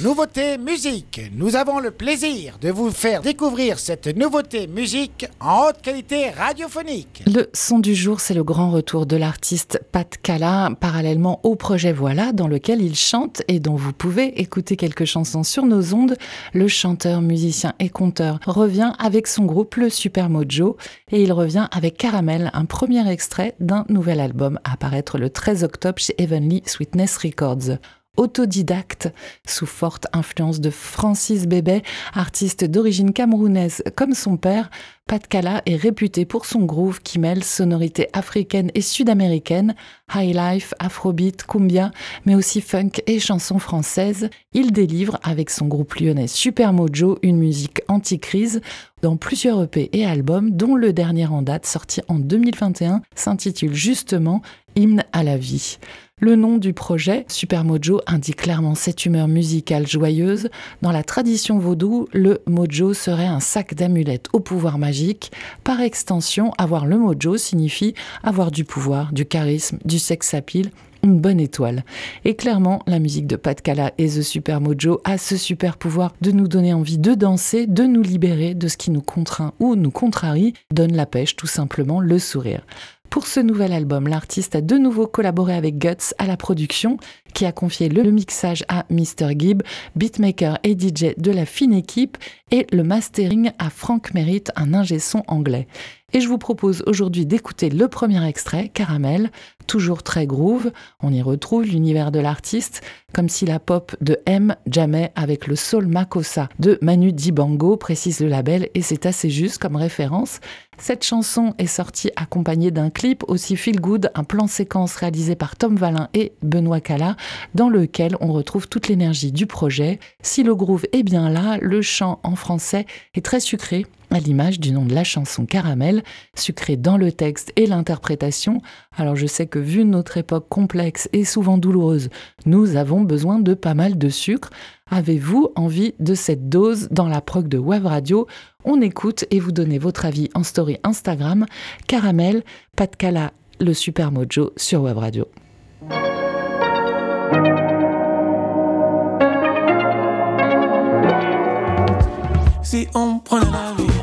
Nouveauté musique. Nous avons le plaisir de vous faire découvrir cette nouveauté musique en haute qualité radiophonique. Le son du jour, c'est le grand retour de l'artiste Pat Cala, parallèlement au projet Voilà, dans lequel il chante et dont vous pouvez écouter quelques chansons sur nos ondes. Le chanteur, musicien et conteur revient avec son groupe Le Super Mojo et il revient avec Caramel, un premier extrait d'un nouvel album à apparaître le 13 octobre chez Heavenly Sweetness Records autodidacte, sous forte influence de Francis Bébé, artiste d'origine camerounaise comme son père, Pat Kala est réputé pour son groove qui mêle sonorités africaines et sud-américaines, high life, afrobeat, cumbia, mais aussi funk et chansons françaises. Il délivre avec son groupe lyonnais Super Mojo une musique anti-crise dans plusieurs EP et albums, dont le dernier en date, sorti en 2021, s'intitule justement Hymne à la vie. Le nom du projet, Super Mojo, indique clairement cette humeur musicale joyeuse. Dans la tradition vaudou, le mojo serait un sac d'amulettes au pouvoir magique. Par extension, avoir le mojo signifie avoir du pouvoir, du charisme, du sex appeal, une bonne étoile. Et clairement, la musique de Pat Kala et The Super Mojo a ce super pouvoir de nous donner envie de danser, de nous libérer de ce qui nous contraint ou nous contrarie, donne la pêche, tout simplement le sourire. Pour ce nouvel album, l'artiste a de nouveau collaboré avec Guts à la production, qui a confié le mixage à Mr. Gibb, beatmaker et DJ de la fine équipe, et le mastering à Frank Merritt, un ingé son anglais. Et je vous propose aujourd'hui d'écouter le premier extrait, Caramel, toujours très groove. On y retrouve l'univers de l'artiste, comme si la pop de M jamais avec le soul Makossa de Manu Dibango, précise le label, et c'est assez juste comme référence. Cette chanson est sortie accompagnée d'un clip aussi feel good, un plan séquence réalisé par Tom Valin et Benoît Cala, dans lequel on retrouve toute l'énergie du projet. Si le groove est bien là, le chant en français est très sucré, à l'image du nom de la chanson Caramel, sucré dans le texte et l'interprétation. Alors je sais que vu notre époque complexe et souvent douloureuse, nous avons besoin de pas mal de sucre. Avez-vous envie de cette dose dans la prog de Web Radio? On écoute et vous donnez votre avis en story Instagram. Caramel, Pat Cala, le Super Mojo sur Web Radio. Si on prenait la vie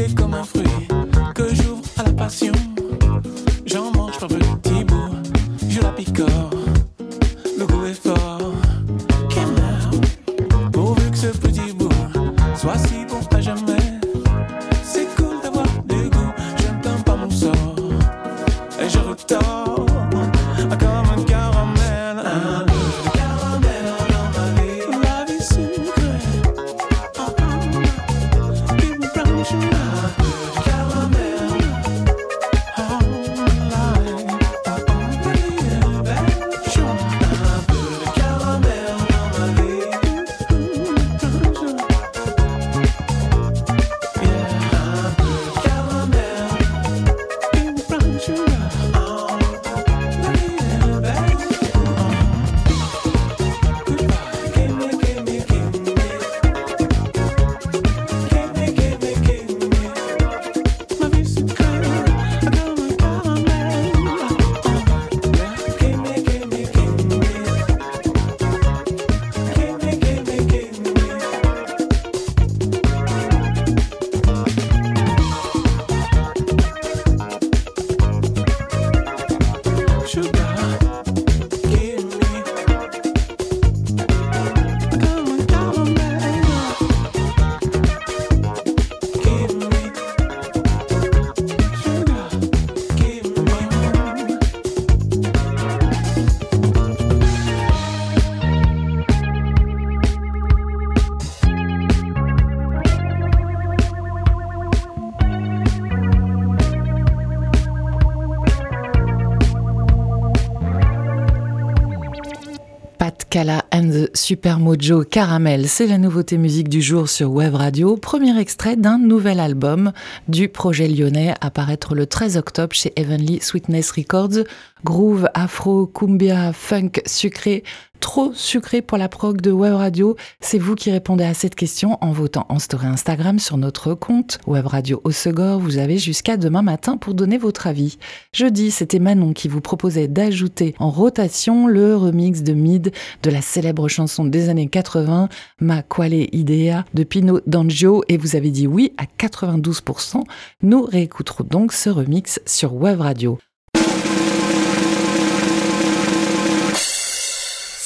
c'est comme un fruit que j'ouvre à la passion. J'en mange par petits bouts, je la picore. Le goût est fort, Kala and the Super Mojo Caramel, c'est la nouveauté musique du jour sur Web Radio. Premier extrait d'un nouvel album du projet lyonnais à paraître le 13 octobre chez Heavenly Sweetness Records. Groove, afro, cumbia, funk, sucré, trop sucré pour la prog de Web Radio C'est vous qui répondez à cette question en votant en story Instagram sur notre compte Web Radio Osegor. Vous avez jusqu'à demain matin pour donner votre avis. Jeudi, c'était Manon qui vous proposait d'ajouter en rotation le remix de Mid de la célèbre chanson des années 80, Ma Quale Idea de Pino D'Angio et vous avez dit oui à 92%. Nous réécouterons donc ce remix sur Web Radio.